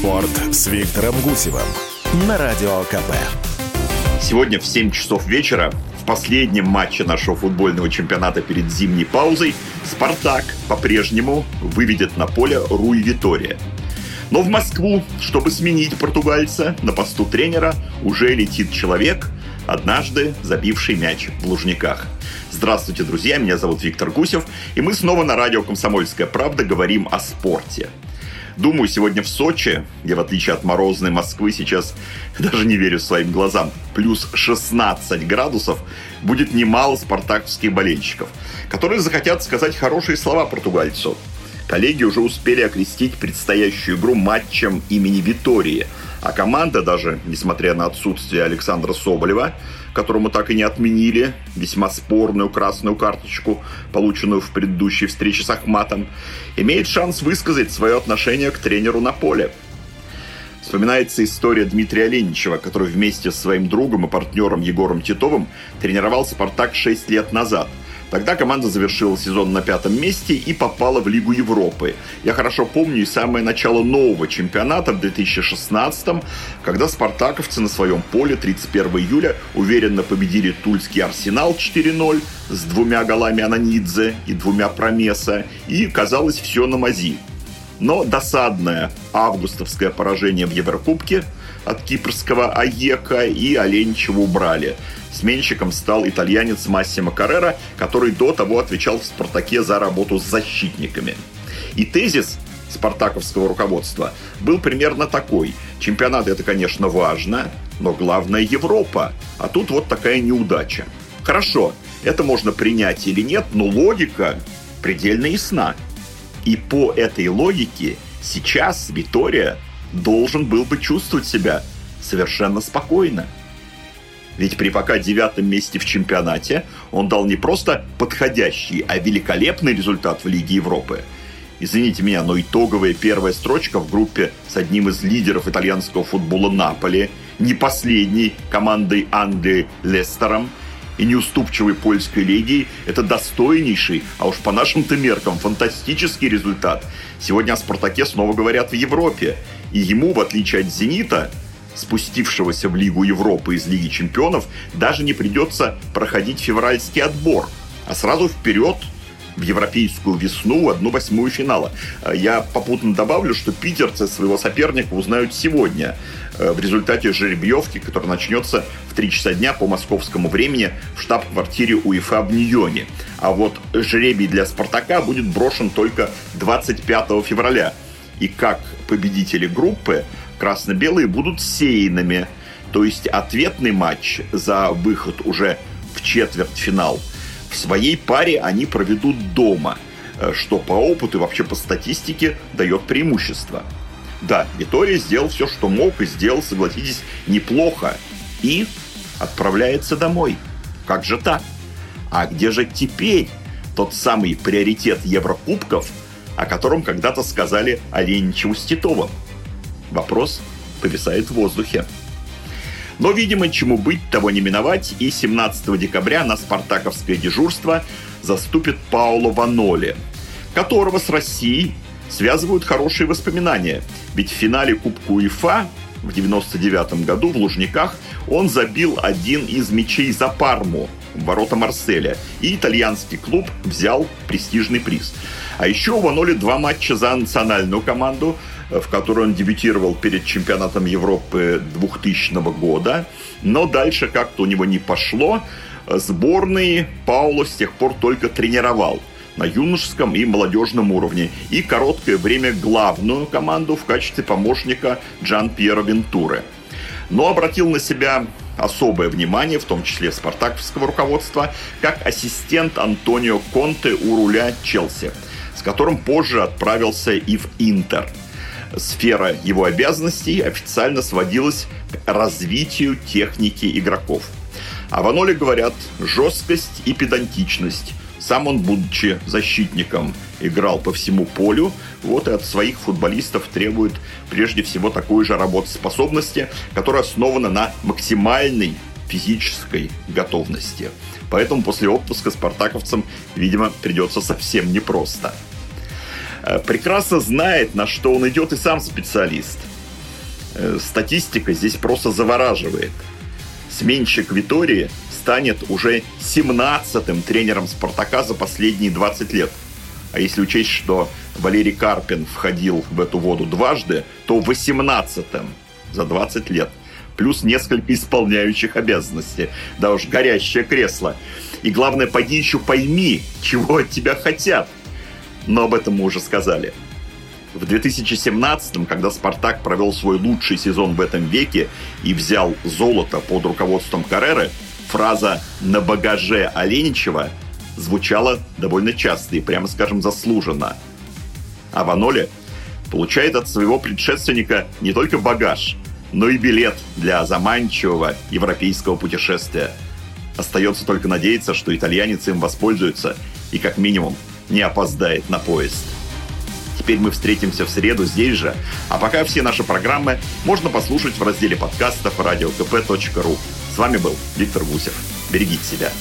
Спорт с Виктором Гусевым на Радио КП. Сегодня в 7 часов вечера в последнем матче нашего футбольного чемпионата перед зимней паузой «Спартак» по-прежнему выведет на поле Руй Витория. Но в Москву, чтобы сменить португальца на посту тренера, уже летит человек, однажды забивший мяч в Лужниках. Здравствуйте, друзья, меня зовут Виктор Гусев, и мы снова на радио «Комсомольская правда» говорим о спорте – Думаю, сегодня в Сочи, я в отличие от морозной Москвы сейчас даже не верю своим глазам, плюс 16 градусов, будет немало спартаковских болельщиков, которые захотят сказать хорошие слова португальцу. Коллеги уже успели окрестить предстоящую игру матчем имени Витории, а команда даже, несмотря на отсутствие Александра Соболева, которому так и не отменили весьма спорную красную карточку, полученную в предыдущей встрече с Ахматом, имеет шанс высказать свое отношение к тренеру на поле. Вспоминается история Дмитрия Леничева, который вместе с своим другом и партнером Егором Титовым тренировал «Спартак» 6 лет назад – Тогда команда завершила сезон на пятом месте и попала в Лигу Европы. Я хорошо помню и самое начало нового чемпионата в 2016 когда спартаковцы на своем поле 31 июля уверенно победили тульский Арсенал 4-0 с двумя голами Ананидзе и двумя Промеса, и казалось все на мази. Но досадное августовское поражение в Еврокубке от кипрского Аека и Оленичева убрали – Сменщиком стал итальянец Массимо Каррера, который до того отвечал в «Спартаке» за работу с защитниками. И тезис спартаковского руководства был примерно такой. Чемпионат это, конечно, важно, но главное Европа. А тут вот такая неудача. Хорошо, это можно принять или нет, но логика предельно ясна. И по этой логике сейчас Витория должен был бы чувствовать себя совершенно спокойно. Ведь при пока девятом месте в чемпионате он дал не просто подходящий, а великолепный результат в Лиге Европы. Извините меня, но итоговая первая строчка в группе с одним из лидеров итальянского футбола Наполи, не последней командой Англии Лестером и неуступчивой польской лигией – это достойнейший, а уж по нашим-то меркам, фантастический результат. Сегодня о «Спартаке» снова говорят в Европе. И ему, в отличие от «Зенита», спустившегося в Лигу Европы из Лиги Чемпионов, даже не придется проходить февральский отбор, а сразу вперед в европейскую весну, одну восьмую финала. Я попутно добавлю, что питерцы своего соперника узнают сегодня э, в результате жеребьевки, которая начнется в 3 часа дня по московскому времени в штаб-квартире УЕФА в Ньоне. А вот жребий для «Спартака» будет брошен только 25 февраля. И как победители группы красно-белые будут сеянными. То есть ответный матч за выход уже в четвертьфинал в своей паре они проведут дома, э, что по опыту и вообще по статистике дает преимущество. Да, Витория сделал все, что мог, и сделал, согласитесь, неплохо. И отправляется домой. Как же так? А где же теперь тот самый приоритет Еврокубков, о котором когда-то сказали Оленичеву с Титовым? Вопрос повисает в воздухе. Но, видимо, чему быть, того не миновать, и 17 декабря на спартаковское дежурство заступит Пауло Ваноли, которого с Россией связывают хорошие воспоминания. Ведь в финале Кубка УЕФА в 99 году в Лужниках он забил один из мячей за Парму ворота Марселя, и итальянский клуб взял престижный приз. А еще у Ваноли два матча за национальную команду – в которой он дебютировал перед чемпионатом Европы 2000 года. Но дальше как-то у него не пошло. Сборный Пауло с тех пор только тренировал на юношеском и молодежном уровне. И короткое время главную команду в качестве помощника Джан Пьера Вентуры. Но обратил на себя особое внимание, в том числе спартаковского руководства, как ассистент Антонио Конте у руля Челси, с которым позже отправился и в Интер – сфера его обязанностей официально сводилась к развитию техники игроков. А в Аноле говорят жесткость и педантичность. Сам он, будучи защитником, играл по всему полю, вот и от своих футболистов требует прежде всего такой же работоспособности, которая основана на максимальной физической готовности. Поэтому после отпуска спартаковцам, видимо, придется совсем непросто. Э, прекрасно знает, на что он идет и сам специалист. Э, статистика здесь просто завораживает. Сменщик Витории станет уже 17-м тренером «Спартака» за последние 20 лет. А если учесть, что Валерий Карпин входил в эту воду дважды, то 18-м за 20 лет. Плюс несколько исполняющих обязанности. Да уж, горящее кресло. И главное, пойди еще пойми, чего от тебя хотят – но об этом мы уже сказали. В 2017-м, когда «Спартак» провел свой лучший сезон в этом веке и взял золото под руководством Карреры, фраза «на багаже Оленичева» звучала довольно часто и, прямо скажем, заслуженно. А Ваноле получает от своего предшественника не только багаж, но и билет для заманчивого европейского путешествия. Остается только надеяться, что итальянец им воспользуется и как минимум не опоздает на поезд. Теперь мы встретимся в среду здесь же, а пока все наши программы можно послушать в разделе подкастов radiokp.ru. С вами был Виктор Гусев. Берегите себя.